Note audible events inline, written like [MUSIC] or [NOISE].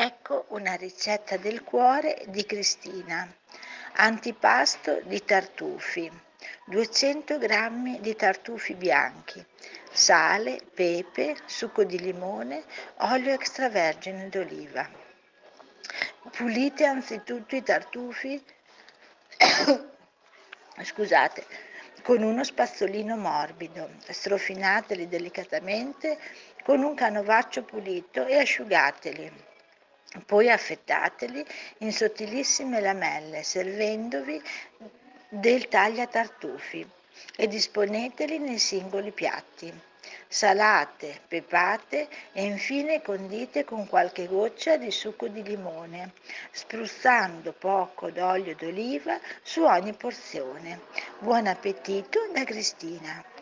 Ecco una ricetta del cuore di Cristina. Antipasto di tartufi. 200 g di tartufi bianchi, sale, pepe, succo di limone, olio extravergine d'oliva. Pulite anzitutto i tartufi [COUGHS] scusate, con uno spazzolino morbido, strofinateli delicatamente con un canovaccio pulito e asciugateli. Poi affettateli in sottilissime lamelle, servendovi del tagliatartufi e disponeteli nei singoli piatti. Salate, pepate e infine condite con qualche goccia di succo di limone, spruzzando poco d'olio d'oliva su ogni porzione. Buon appetito da Cristina!